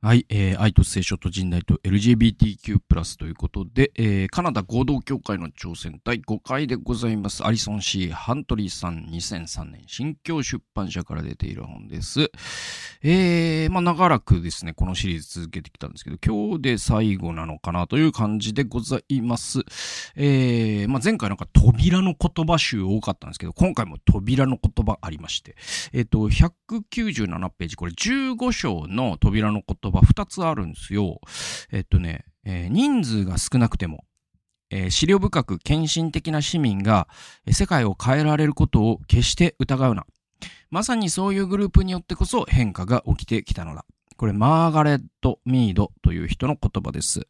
はい、えー、愛と聖書と人代と LGBTQ+, ということで、えー、カナダ合同協会の挑戦第5回でございます。アリソン・シー・ハントリーさん2003年新京出版社から出ている本です。えー、まあ長らくですね、このシリーズ続けてきたんですけど、今日で最後なのかなという感じでございます。えー、まあ前回なんか扉の言葉集多かったんですけど、今回も扉の言葉ありまして、えっ、ー、と、197ページ、これ15章の扉の言葉言葉2つあるんですよ。えっとね、えー、人数が少なくても、えー、資料深く献身的な市民が世界を変えられることを決して疑うな。まさにそういうグループによってこそ変化が起きてきたのだ。これ、マーガレット・ミードという人の言葉です。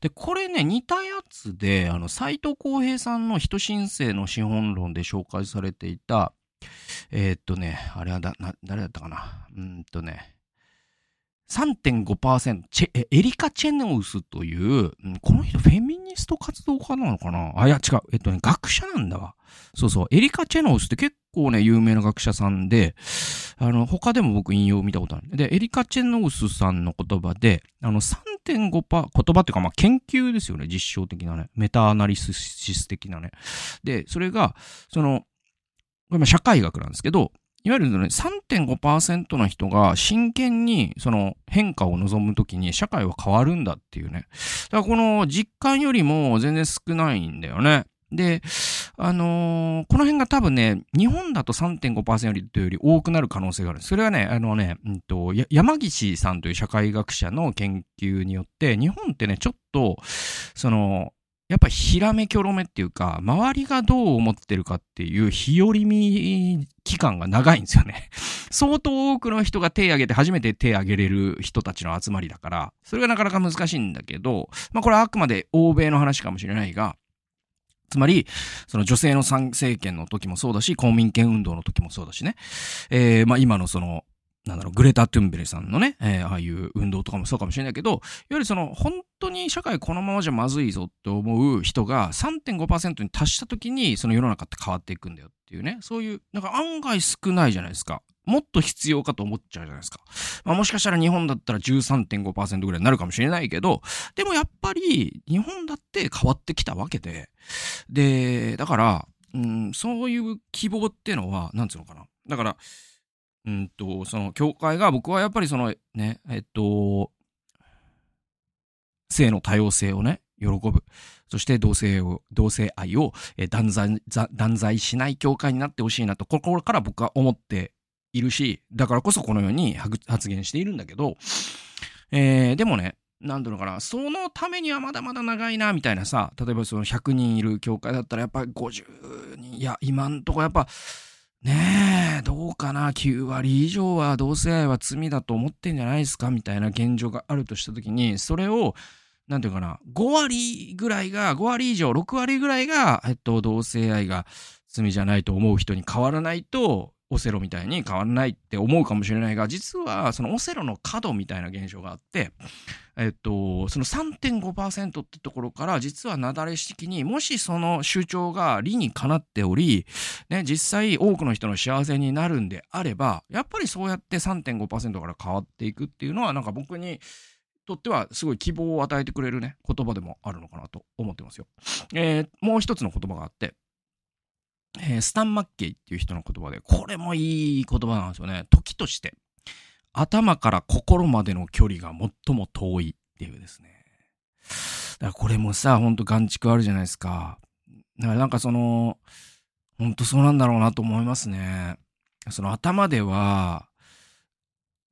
で、これね、似たやつで、あの、斎藤浩平さんの人申請の資本論で紹介されていた、えー、っとね、あれはだ、な、誰だったかなうんとね、3.5%チェ、エリカ・チェノウスという、この人フェミニスト活動家なのかな？あ、いや違う。えっとね、学者なんだわ。そうそう。エリカ・チェノウスって結構ね、有名な学者さんで、あの、他でも僕引用見たことある。で、エリカ・チェノウスさんの言葉で、あの、3.5%、言葉っていうか、まあ、研究ですよね。実証的なね。メタアナリシス的なね。で、それが、その、これ社会学なんですけど、いわゆるね、3.5%の人が真剣にその変化を望むときに社会は変わるんだっていうね。だからこの実感よりも全然少ないんだよね。で、あのー、この辺が多分ね、日本だと3.5%よりというより多くなる可能性がある。それはね、あのね、うんと、山岸さんという社会学者の研究によって、日本ってね、ちょっと、その、やっぱひらめきょろめっていうか、周りがどう思ってるかっていう日和見期間が長いんですよね。相当多くの人が手を挙げて初めて手を挙げれる人たちの集まりだから、それがなかなか難しいんだけど、まあこれはあくまで欧米の話かもしれないが、つまり、その女性の参政権の時もそうだし、公民権運動の時もそうだしね。えー、まあ今のその、なんだろう、グレタ・トゥンベリさんのね、えー、ああいう運動とかもそうかもしれないけど、いわゆるその、本当に社会このままじゃまずいぞって思う人が3.5%に達した時に、その世の中って変わっていくんだよっていうね、そういう、なんか案外少ないじゃないですか。もっと必要かと思っちゃうじゃないですか。まあもしかしたら日本だったら13.5%ぐらいになるかもしれないけど、でもやっぱり日本だって変わってきたわけで、で、だから、うん、そういう希望っていうのは、なんつうのかな。だから、うんと、その、教会が僕はやっぱりその、ね、えっと、性の多様性をね、喜ぶ。そして同性を、同性愛を断罪、断罪しない教会になってほしいなと、心から僕は思っているし、だからこそこのように発言しているんだけど、えー、でもね、なんだろうかな、そのためにはまだまだ長いな、みたいなさ、例えばその100人いる教会だったらやっぱり50人、いや、今んとこやっぱ、ねえ、どうかな、9割以上は同性愛は罪だと思ってんじゃないですか？みたいな現状があるとしたときに、それを、なんていうかな、5割ぐらいが、5割以上、6割ぐらいが、えっと、同性愛が罪じゃないと思う人に変わらないと、オセロみたいに変わらないって思うかもしれないが、実はそのオセロの角みたいな現象があって、えっと、その3.5%ってところから、実はなだれ式に、もしその主張が理にかなっており、ね、実際多くの人の幸せになるんであれば、やっぱりそうやって3.5%から変わっていくっていうのは、なんか僕に、とってはすごい希望を与えてくれるね、言葉でもあるのかなと思ってますよ。えー、もう一つの言葉があって、えー、スタン・マッケイっていう人の言葉で、これもいい言葉なんですよね。時として、頭から心までの距離が最も遠いっていうですね。だからこれもさ、ほんと眼蓄あるじゃないですか。だからなんかその、ほんとそうなんだろうなと思いますね。その頭では、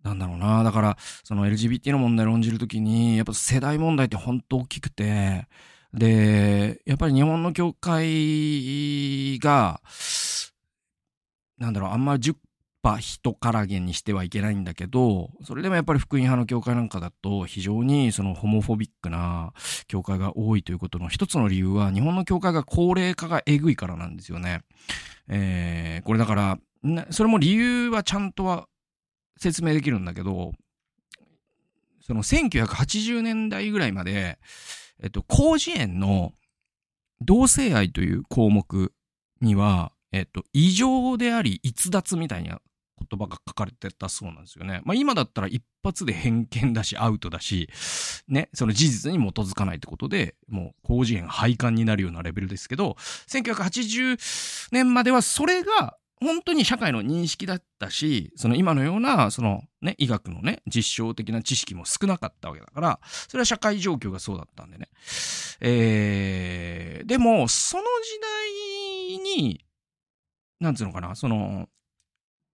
なんだろうな。だから、その LGBT の問題論じるときに、やっぱ世代問題ってほんと大きくて、で、やっぱり日本の教会が、なんだろう、あんまり10羽人からげにしてはいけないんだけど、それでもやっぱり福音派の教会なんかだと、非常にそのホモフォビックな教会が多いということの一つの理由は、日本の教会が高齢化がえぐいからなんですよね。えー、これだから、それも理由はちゃんとは説明できるんだけど、その1980年代ぐらいまで、えっと、広辞苑の同性愛という項目には、えっと、異常であり逸脱みたいな言葉が書かれてたそうなんですよね。まあ今だったら一発で偏見だし、アウトだし、ね、その事実に基づかないってことで、もう工事園廃刊になるようなレベルですけど、1980年まではそれが本当に社会の認識だったし、その今のような、そのね、医学のね、実証的な知識も少なかったわけだから、それは社会状況がそうだったんでね。えー、でも、その時代に、なんつうのかな、その、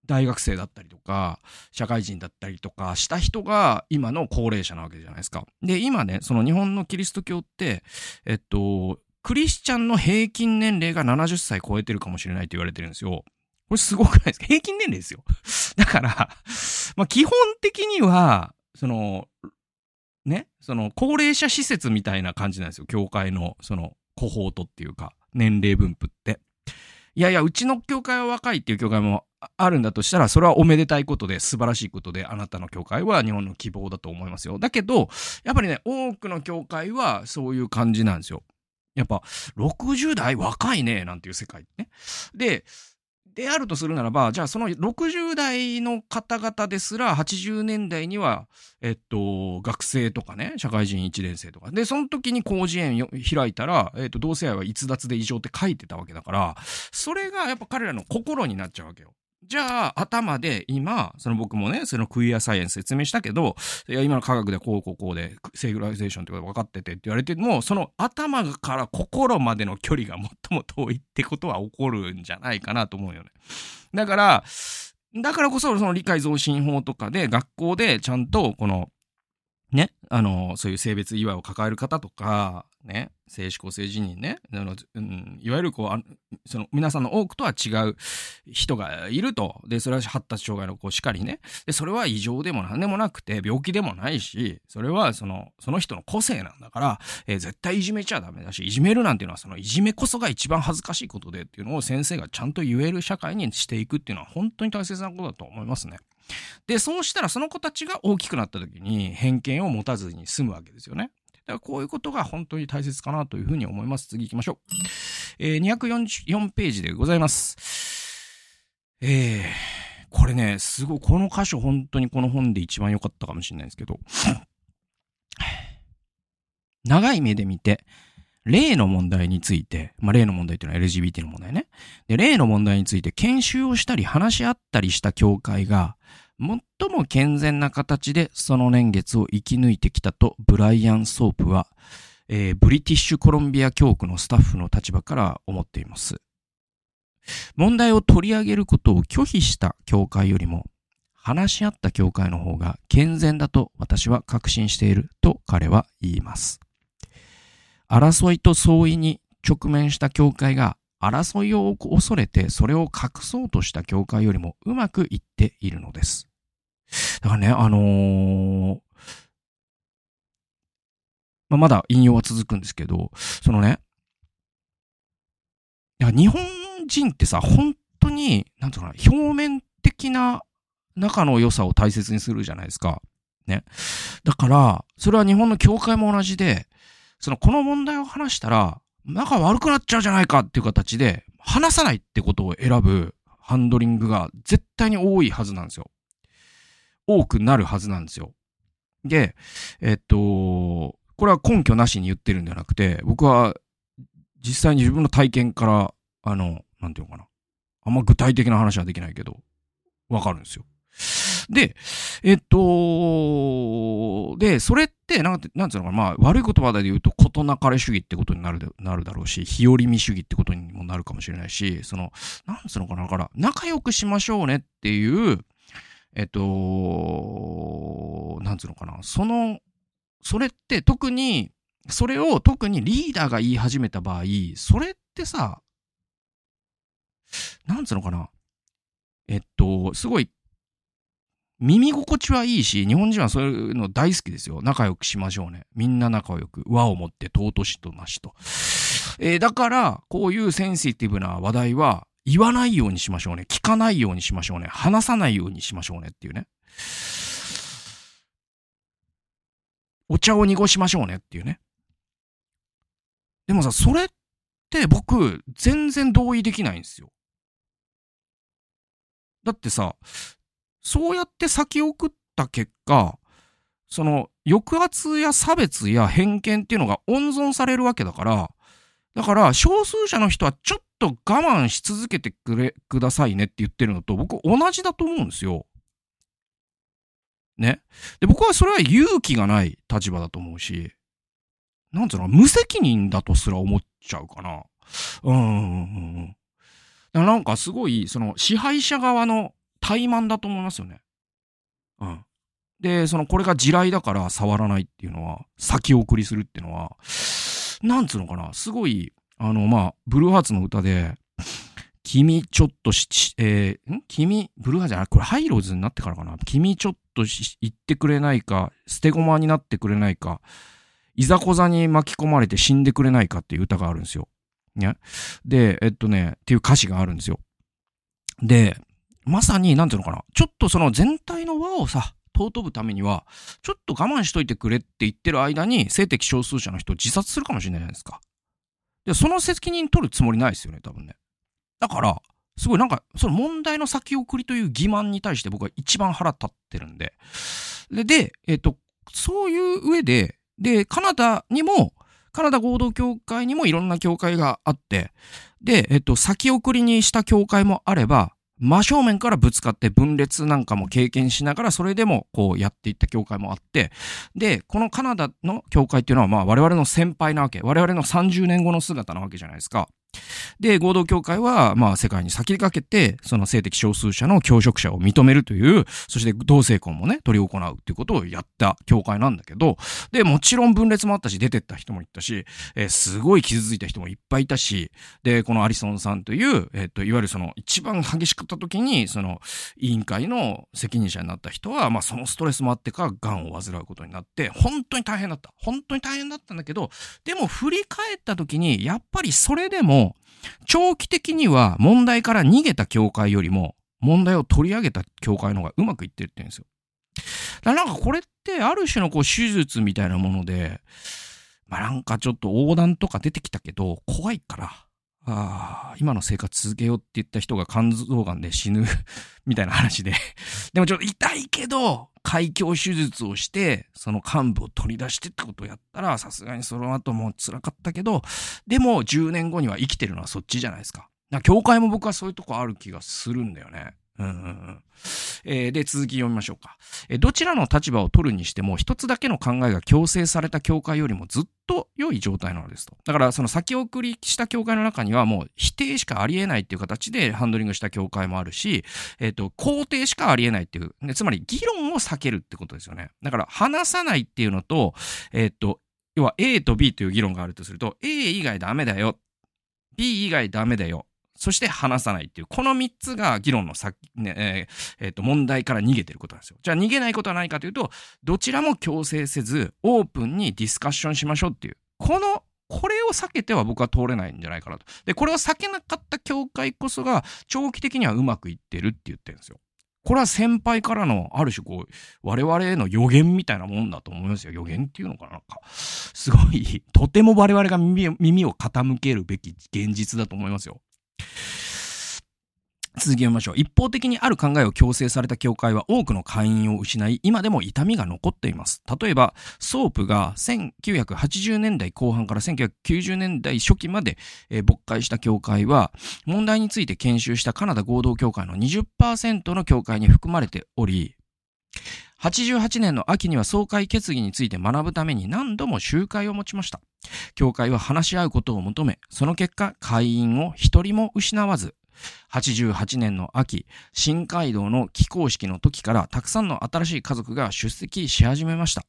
大学生だったりとか、社会人だったりとかした人が今の高齢者なわけじゃないですか。で、今ね、その日本のキリスト教って、えっと、クリスチャンの平均年齢が70歳超えてるかもしれないと言われてるんですよ。これすごくないですか？平均年齢ですよ。だから、まあ基本的には、その、ね、その高齢者施設みたいな感じなんですよ。教会の、その、コホートっていうか、年齢分布って。いやいや、うちの教会は若いっていう教会もあるんだとしたら、それはおめでたいことで素晴らしいことで、あなたの教会は日本の希望だと思いますよ。だけど、やっぱりね、多くの教会はそういう感じなんですよ。やっぱ、60代若いね、なんていう世界ね。で、であるとするならば、じゃあその60代の方々ですら80年代には、えっと、学生とかね、社会人1年生とか。で、その時に工事園開いたら、えっと、同性愛は逸脱で異常って書いてたわけだから、それがやっぱ彼らの心になっちゃうわけよ。じゃあ、頭で今、その僕もね、その queer science 説明したけど、いや、今の科学でこうこうこうで、セグライゼーションってこと分かっててって言われても、その頭から心までの距離が最も遠いってことは起こるんじゃないかなと思うよね。だから、だからこそ、その理解増進法とかで、学校でちゃんと、この、ね、あの、そういう性別違和を抱える方とか、ね、性思考性自認ね、あのうん、いわゆるこうその皆さんの多くとは違う人がいると。で、それは発達障害のこうしかりね。で、それは異常でも何でもなくて、病気でもないし、それはその、その人の個性なんだから、えー、絶対いじめちゃダメだし、いじめるなんていうのはそのいじめこそが一番恥ずかしいことでっていうのを先生がちゃんと言える社会にしていくっていうのは本当に大切なことだと思いますね。で、そうしたらその子たちが大きくなった時に偏見を持たずに済むわけですよね。だからこういうことが本当に大切かなというふうに思います。次行きましょう。えー、244ページでございます。えー、これね、すごい、この箇所本当にこの本で一番良かったかもしれないですけど、長い目で見て、例の問題について、まあ、例の問題っていうのは LGBT の問題ね。で、例の問題について研修をしたり話し合ったりした教会が、最も健全な形でその年月を生き抜いてきたとブライアン・ソープは、えー、ブリティッシュコロンビア教区のスタッフの立場から思っています。問題を取り上げることを拒否した教会よりも、話し合った教会の方が健全だと私は確信していると彼は言います。争いと相違に直面した教会が争いを恐れてそれを隠そうとした教会よりもうまくいっているのです。だからね、あのー、まあ、まだ引用は続くんですけど、そのね、いや、日本人ってさ、本当に、なんていうかな、表面的な仲の良さを大切にするじゃないですか。ね。だから、それは日本の教会も同じで、その、この問題を話したら、仲悪くなっちゃうじゃないかっていう形で、話さないってことを選ぶハンドリングが絶対に多いはずなんですよ。多くなるはずなんですよ。で、えっと、これは根拠なしに言ってるんじゃなくて、僕は実際に自分の体験から、あの、なんていうのかな。あんま具体的な話はできないけど、わかるんですよ。で、えっと、で、それって、なんて、なんつうのかな、まあ、悪い言葉で言うと、事なかれ主義ってことになる、なるだろうし、日和見主義ってことにもなるかもしれないし、その、なんつうのかな、だから、仲良くしましょうねっていう、えっと、なんつうのかな、その、それって特に、それを特にリーダーが言い始めた場合、それってさ、なんつうのかな、えっと、すごい耳心地はいいし、日本人はそういうの大好きですよ。仲良くしましょうね。みんな仲良く。和をもって尊しとなしと。えー、だから、こういうセンシティブな話題は言わないようにしましょうね。聞かないようにしましょうね。話さないようにしましょうねっていうね。お茶を濁しましょうねっていうね。でもさ、それって僕、全然同意できないんですよ。だってさ、そうやって先送った結果、その抑圧や差別や偏見っていうのが温存されるわけだから、だから少数者の人はちょっと我慢し続けてくれ、くださいねって言ってるのと僕同じだと思うんですよ。ね。で、僕はそれは勇気がない立場だと思うし、なんつうの、無責任だとすら思っちゃうかな。うんうんうん。なんかすごい、その支配者側の怠慢だと思いますよね。うん。で、そのこれが地雷だから触らないっていうのは、先送りするっていうのは、なんつうのかな、すごい、あの、まあ、ブルーハーツの歌で、君ちょっとし、えー、ん？君、ブルーハーツじゃないこれハイローズになってからかな君ちょっと言ってくれないか、捨て駒になってくれないか、いざこざに巻き込まれて死んでくれないかっていう歌があるんですよ。ね。で、えっとね、っていう歌詞があるんですよ。で、まさに、なんていうのかな。ちょっとその全体の輪をさ、尊ぶためには、ちょっと我慢しといてくれって言ってる間に、性的少数者の人を自殺するかもしれないじゃないですか？で、その責任取るつもりないですよね、多分ね。だから、すごいなんか、その問題の先送りという欺瞞に対して僕は一番腹立ってるんで。で、でえっ、と、そういう上で、で、カナダにも、カナダ合同協会にもいろんな協会があって、で、えっと、先送りにした協会もあれば、真正面からぶつかって分裂なんかも経験しながら、それでもこうやっていった教会もあって、で、このカナダの教会っていうのはまあ我々の先輩なわけ、我々の30年後の姿なわけじゃないですか。で、合同協会は、まあ、世界に先駆けて、その性的少数者の教職者を認めるという、そして同性婚もね、取り行うっていうことをやった協会なんだけど、で、もちろん分裂もあったし、出てった人もいたし、えー、すごい傷ついた人もいっぱいいたし、で、このアリソンさんという、えっ、と、いわゆるその、一番激しかった時に、その、委員会の責任者になった人は、まあ、そのストレスもあってか、癌を患うことになって、本当に大変だった。本当に大変だったんだけど、でも振り返った時に、やっぱりそれでも、長期的には問題から逃げた教会よりも問題を取り上げた教会の方がうまくいってるって言うんですよ。だからなんかこれってある種のこう手術みたいなもので、まあなんかちょっと横断とか出てきたけど怖いから、ああ、今の生活続けようって言った人が肝臓がんで死ぬみたいな話ででもちょっと痛いけど、開胸手術をして、その幹部を取り出してってことをやったら、さすがにその後も辛かったけど、でも10年後には生きてるのはそっちじゃないですか。教会も僕はそういうとこある気がするんだよね。うんえー、で、続き読みましょうか、えー。どちらの立場を取るにしても、一つだけの考えが強制された教会よりもずっと良い状態なのですと。だから、その先送りした教会の中には、もう否定しかありえないっていう形でハンドリングした教会もあるし、えっ、ー、と、肯定しかありえないっていう、ね、つまり議論を避けるってことですよね。だから、話さないっていうのと、えっ、と、要は A と B という議論があるとすると、A 以外ダメだよ。B 以外ダメだよ。そして話さないっていう、この3つが議論の先、ね、えー、えー、と、問題から逃げてることなんですよ。じゃあ逃げないことは何かというと、どちらも強制せず、オープンにディスカッションしましょうっていう、この、これを避けては僕は通れないんじゃないかなと。で、これを避けなかった教会こそが、長期的にはうまくいってるって言ってるんですよ。これは先輩からの、ある種こう、我々への予言みたいなもんだと思いますよ。予言っていうのかななんか、すごい、とても我々が耳を傾けるべき現実だと思いますよ。続きましょう。一方的にある考えを強制された教会は多くの会員を失い、今でも痛みが残っています。例えば、ソープが1980年代後半から1990年代初期まで、えー、牧会した教会は、問題について研修したカナダ合同教会の20%の教会に含まれており、88年の秋には総会決議について学ぶために何度も集会を持ちました。教会は話し合うことを求め、その結果、会員を一人も失わず、88年の秋、新街道の起工式の時からたくさんの新しい家族が出席し始めました。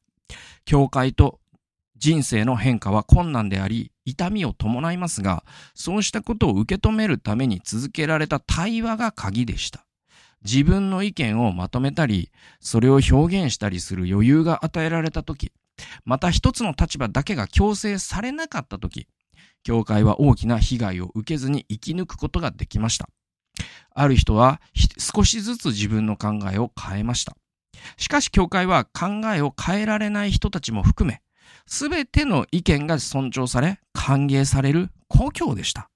教会と人生の変化は困難であり、痛みを伴いますが、そうしたことを受け止めるために続けられた対話が鍵でした。自分の意見をまとめたり、それを表現したりする余裕が与えられたとき、また一つの立場だけが強制されなかったとき、教会は大きな被害を受けずに生き抜くことができました。ある人は少しずつ自分の考えを変えました。しかし教会は考えを変えられない人たちも含め、すべての意見が尊重され、歓迎される故郷でした。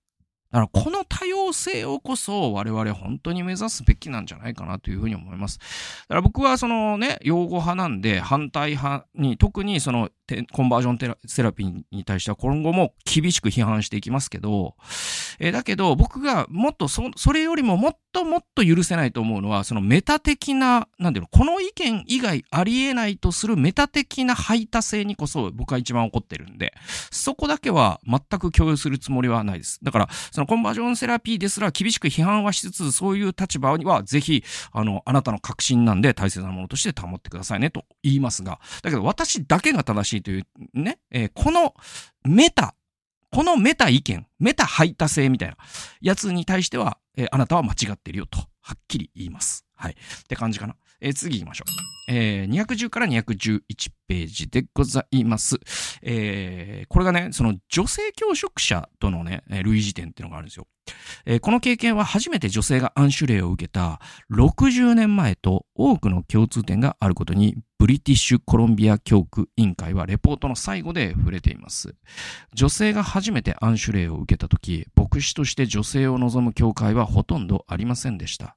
だからこの多様性をこそ我々本当に目指すべきなんじゃないかなというふうに思います。だから僕はそのね、擁護派なんで反対派に、特にそのコンバージョンセラピーに対しては今後も厳しく批判していきますけど、えー、だけど僕がもっとそ、れよりももっともっと許せないと思うのは、そのメタ的な、なんていうの、この意見以外ありえないとするメタ的な排他性にこそ僕は一番怒ってるんで、そこだけは全く共有するつもりはないです。だから、そのコンバージョンセラピーですら厳しく批判はしつつ、そういう立場にはぜひ、あの、あなたの確信なんで大切なものとして保ってくださいねと言いますが、だけど私だけが正しいというね、えー、このメタ、このメタ意見、メタ排他性みたいなやつに対しては、えー、あなたは間違ってるよと、はっきり言います。はい。って感じかな。えー、次行きましょう。えー、210から211ページでございます。えー、これがね、その女性教職者とのね、類似点っていうのがあるんですよ。えー、この経験は初めて女性が暗種例を受けた60年前と多くの共通点があることに、ブリティッシュコロンビア教区委員会はレポートの最後で触れています。女性が初めて暗種例を受けたとき、牧師として女性を望む教会はほとんどありませんでした。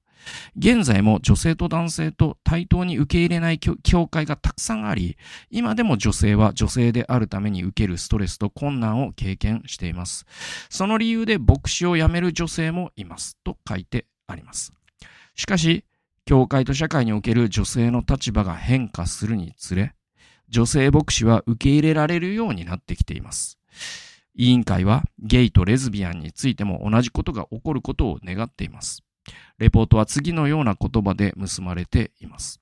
現在も女性と男性と対等に受け入れない教会がたくさんあり、今でも女性は女性であるために受けるストレスと困難を経験しています。その理由で牧師を辞める女性もいます。と書いてあります。しかし、教会と社会における女性の立場が変化するにつれ、女性牧師は受け入れられるようになってきています。委員会はゲイとレズビアンについても同じことが起こることを願っています。レポートは次のような言葉で結ばれています。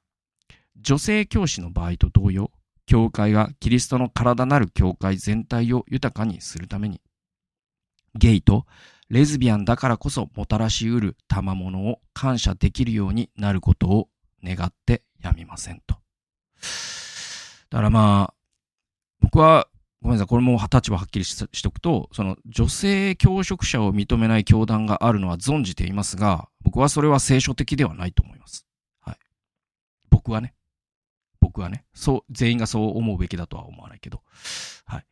女性教師の場合と同様、教会がキリストの体なる教会全体を豊かにするために、ゲイとレズビアンだからこそもたらしうる賜物を感謝できるようになることを願ってやみませんと。だからまあ、僕はごめんなさい、これも立場はっきりししとくと、その女性教職者を認めない教団があるのは存じていますが、僕はそれは聖書的ではないと思います。はい。僕はね。僕はね。そう、全員がそう思うべきだとは思わないけど。はい。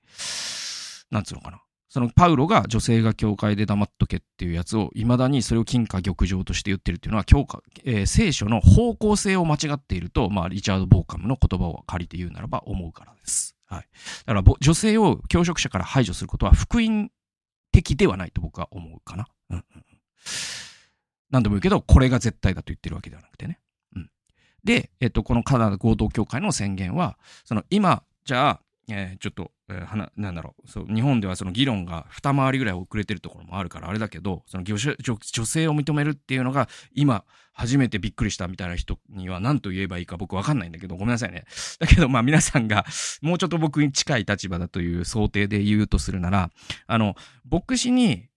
なんつうのかな。そのパウロが女性が教会で黙っとけっていうやつを、未だにそれを金貨玉状として言ってるっていうのは、教科、えー、聖書の方向性を間違っていると、まあ、リチャード・ボーカムの言葉を借りて言うならば思うからです。はい。だから、女性を教職者から排除することは福音的ではないと僕は思うかな。うんうん。何でも言うけど、これが絶対だと言ってるわけではなくてね。うん。で、えっと、このカナダ合同協会の宣言は、その今、じゃあ、えー、ちょっと、えー、はな、んだろう、そう、日本ではその議論が二回りぐらい遅れてるところもあるからあれだけど、その女女性を認めるっていうのが、今、初めてびっくりしたみたいな人には何と言えばいいか僕わかんないんだけど、ごめんなさいね。だけど、まあ皆さんが、もうちょっと僕に近い立場だという想定で言うとするなら、あの、牧師に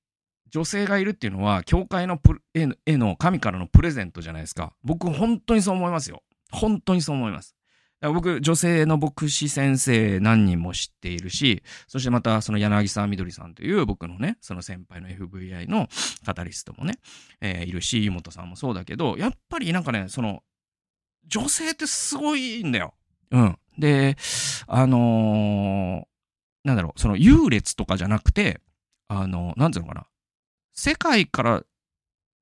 女性がいるっていうのは、教会のプへの神からのプレゼントじゃないですか。僕、本当にそう思いますよ。本当にそう思います。僕、女性の牧師先生何人も知っているし、そしてまたその柳沢みどりさんという僕のね、その先輩の FVI のカタリストもね、えー、いるし、湯本さんもそうだけど、やっぱりなんかね、その、女性ってすごいんだよ。うん。で、あのー、なんだろう、その優劣とかじゃなくて、あの、なんていうのかな。世界から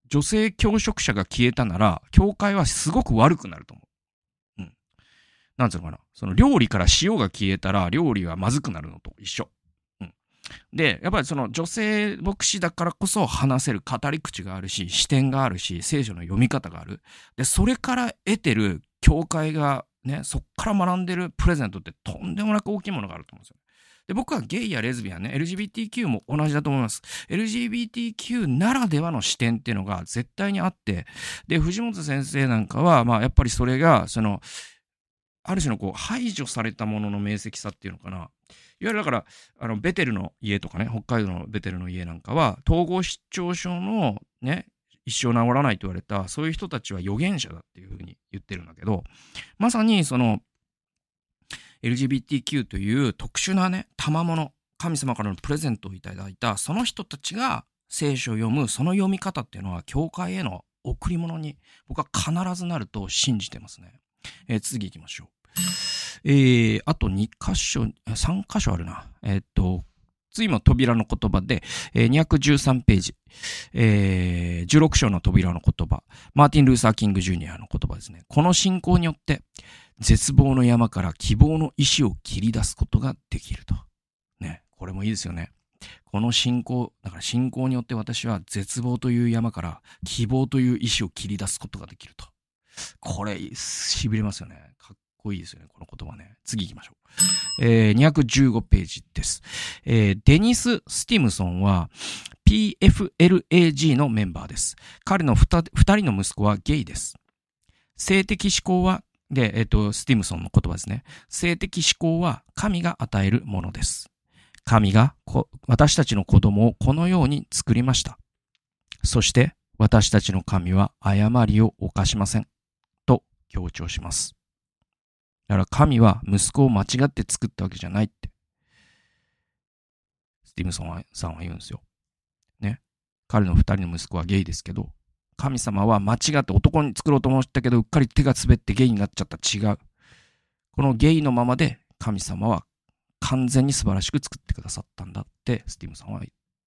女性教職者が消えたなら、教会はすごく悪くなると思う。なんつうのかな。その料理から塩が消えたら料理はまずくなるのと一緒。うん。で、やっぱりその女性牧師だからこそ話せる語り口があるし、視点があるし、聖書の読み方がある。で、それから得てる教会がね、そっから学んでるプレゼントってとんでもなく大きいものがあると思うんですよ。で、僕はゲイやレズビアンね、LGBTQ も同じだと思います。LGBTQ ならではの視点っていうのが絶対にあって、で、藤本先生なんかは、まあ、やっぱりそれが、その、ある種のこう排除されたものの明晰さっていうのかな。いわゆるだから、あの、ベテルの家とかね、北海道のベテルの家なんかは、統合失調症のね、一生治らないと言われた、そういう人たちは預言者だっていうふうに言ってるんだけど、まさにその、LGBTQ という特殊なね、賜物、神様からのプレゼントをいただいた、その人たちが聖書を読む、その読み方っていうのは、教会への贈り物に、僕は必ずなると信じてますね。えー、次行きましょう。えー、あと2箇所、3箇所あるな。えー、っと、次も扉の言葉で、えー、213ページ、えー、16章の扉の言葉、マーティン・ルーサー・キング・ジュニアの言葉ですね。この信仰によって、絶望の山から希望の石を切り出すことができると。ね、これもいいですよね。この信仰、だから信仰によって私は絶望という山から希望という石を切り出すことができると。これ、痺れますよね。かっこいいですよね、この言葉ね。次行きましょう。えー、215ページです。えー、デニス・スティムソンは PFLAG のメンバーです。彼の二人の息子はゲイです。性的思考は、で、えっ、ー、と、スティムソンの言葉ですね。性的思考は神が与えるものです。神が私たちの子供をこのように作りました。そして私たちの神は誤りを犯しません。と強調します。だから神は息子を間違って作ったわけじゃないって。スティムソンさんは言うんですよ。ね。彼の二人の息子はゲイですけど、神様は間違って男に作ろうと思ったけど、うっかり手が滑ってゲイになっちゃった。違う。このゲイのままで神様は完全に素晴らしく作ってくださったんだってスティムソンは、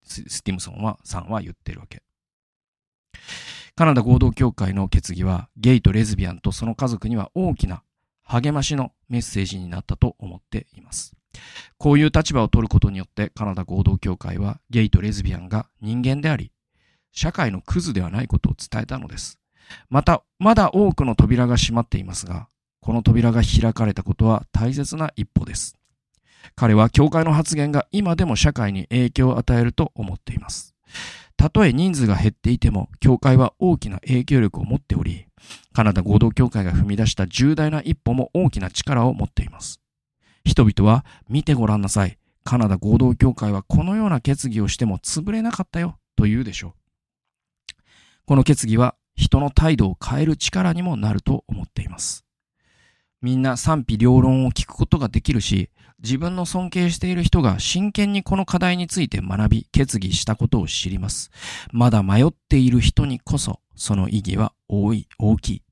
スティムソンは、さんは言ってるわけ。カナダ合同協会の決議は、ゲイとレズビアンとその家族には大きな励ましのメッセージになったと思っています。こういう立場を取ることによってカナダ合同協会はゲイとレズビアンが人間であり、社会のクズではないことを伝えたのです。また、まだ多くの扉が閉まっていますが、この扉が開かれたことは大切な一歩です。彼は教会の発言が今でも社会に影響を与えると思っています。たとえ人数が減っていても、教会は大きな影響力を持っており、カナダ合同教会が踏み出した重大な一歩も大きな力を持っています。人々は、見てごらんなさい。カナダ合同教会はこのような決議をしても潰れなかったよ、と言うでしょう。この決議は人の態度を変える力にもなると思っています。みんな賛否両論を聞くことができるし、自分の尊敬している人が真剣にこの課題について学び、決議したことを知ります。まだ迷っている人にこそ、その意義は大い、大きい。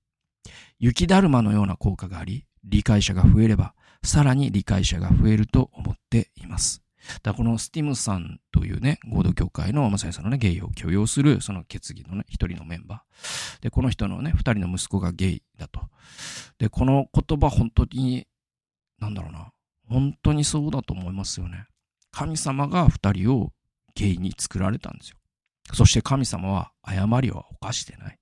雪だるまのような効果があり、理解者が増えれば、さらに理解者が増えると思っています。だこのスティムさんというね、合同協会のまさにそのね、ゲイを許容するその決議のね、一人のメンバー。で、この人のね、二人の息子がゲイだと。で、この言葉本当に、なんだろうな。本当にそうだと思いますよね。神様が二人をゲイに作られたんですよ。そして神様は誤りは犯してない。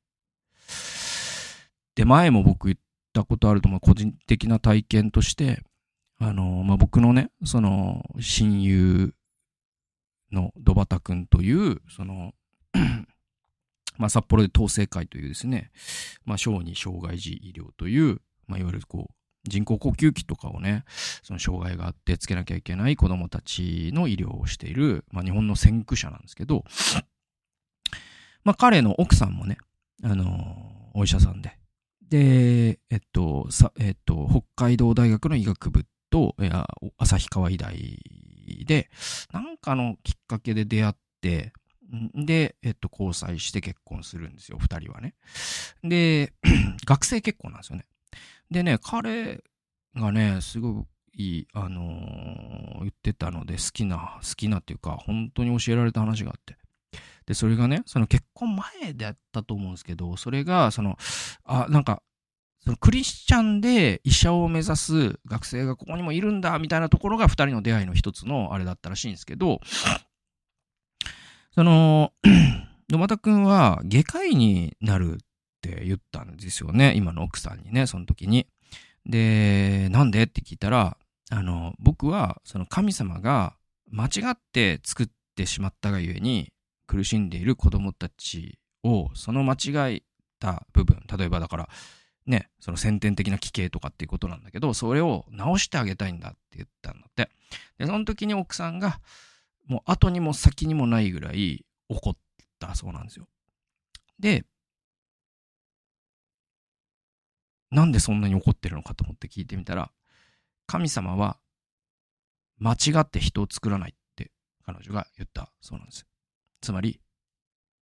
で、前も僕言ったことあると思う、個人的な体験として、あの、まあ、僕のね、その、親友の土畑くんという、その まあ、札幌で統制会というですね、まあ、小児障害児医療という、まあ、いわゆるこう、人工呼吸器とかをね、その障害があってつけなきゃいけない子供たちの医療をしている、まあ、日本の先駆者なんですけど、まあ、彼の奥さんもね、あの、お医者さんで、で、えっと、さ、えっと、北海道大学の医学部と、いや、旭川医大で、なんかのきっかけで出会って、で、えっと、交際して結婚するんですよ、二人はね。で、学生結婚なんですよね。でね、彼がね、すごい、あのー、言ってたので、好きな、好きなっていうか、本当に教えられた話があって。で、それがね、その結婚前であったと思うんですけど、それが、その、あ、なんか、そのクリスチャンで医者を目指す学生がここにもいるんだ、みたいなところが二人の出会いの一つのあれだったらしいんですけど、その、野又くんは外科医になるって言ったんですよね。今の奥さんにね、その時に。で、なんでって聞いたら、あの、僕はその神様が間違って作ってしまったがゆえに苦しんでいる子供たちをその間違えた部分、例えばだからね、その先天的な奇形とかっていうことなんだけど、それを直してあげたいんだって言ったんだって。で、その時に奥さんが、もう後にも先にもないぐらい怒ったそうなんですよ。で、なんでそんなに怒ってるのかと思って聞いてみたら、神様は間違って人を作らないって彼女が言ったそうなんです。つまり、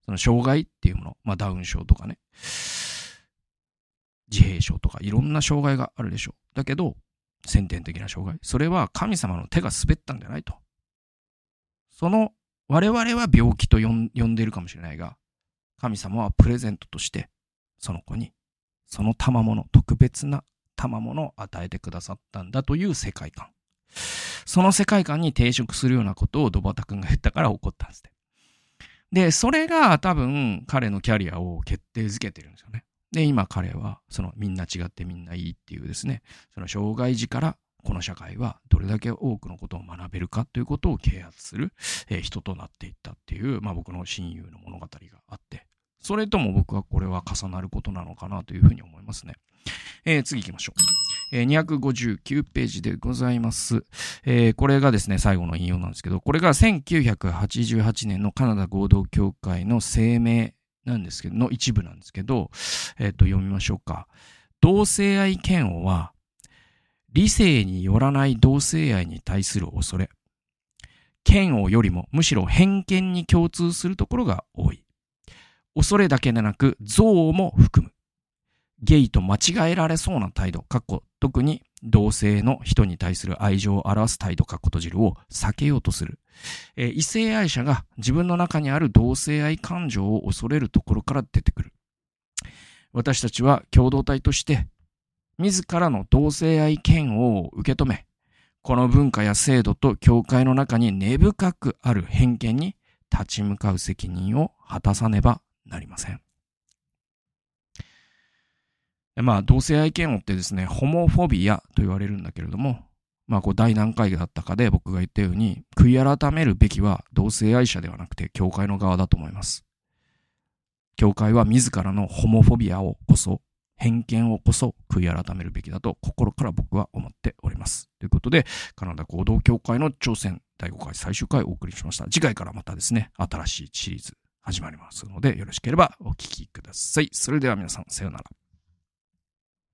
その障害っていうもの、まあダウン症とかね、自閉症とかいろんな障害があるでしょう。だけど、先天的な障害。それは神様の手が滑ったんじゃないと。その我々は病気と呼んでいるかもしれないが、神様はプレゼントとして、その子に、その賜物、特別な賜物を与えてくださったんだという世界観。その世界観に抵触するようなことをドバタ君が言ったから起こったんですね。で、それが多分彼のキャリアを決定づけてるんですよね。で、今彼は、そのみんな違ってみんないいっていうですね、その障害児からこの社会はどれだけ多くのことを学べるかということを啓発する、え、人となっていったっていう、まあ僕の親友の物語があって、それとも僕はこれは重なることなのかなというふうに思いますね。えー、次行きましょう。えー、259ページでございます。えー、これがですね、最後の引用なんですけど、これが1988年のカナダ合同協会の声明なんですけど、の一部なんですけど、えっ、と、読みましょうか。同性愛嫌悪は、理性によらない同性愛に対する恐れ。嫌悪よりもむしろ偏見に共通するところが多い。恐れだけでなく憎悪も含む。ゲイと間違えられそうな態度、過去、特に同性の人に対する愛情を表す態度、過去閉じるを避けようとする。えー、異性愛者が自分の中にある同性愛感情を恐れるところから出てくる。私たちは共同体として、自らの同性愛嫌悪を受け止め、この文化や制度と教会の中に根深くある偏見に立ち向かう責任を果たさねばなりません。まあ、同性愛嫌悪ってですね、ホモフォビアと言われるんだけれども、まあ、こう、第何回だったかで僕が言ったように、悔い改めるべきは同性愛者ではなくて、教会の側だと思います。教会は自らのホモフォビアをこそ、偏見をこそ悔い改めるべきだと心から僕は思っております。ということで、カナダ合同協会の挑戦第5回最終回をお送りしました。次回からまたですね、新しいシリーズ始まりますので、よろしければお聴きください。それでは皆さん、さようなら。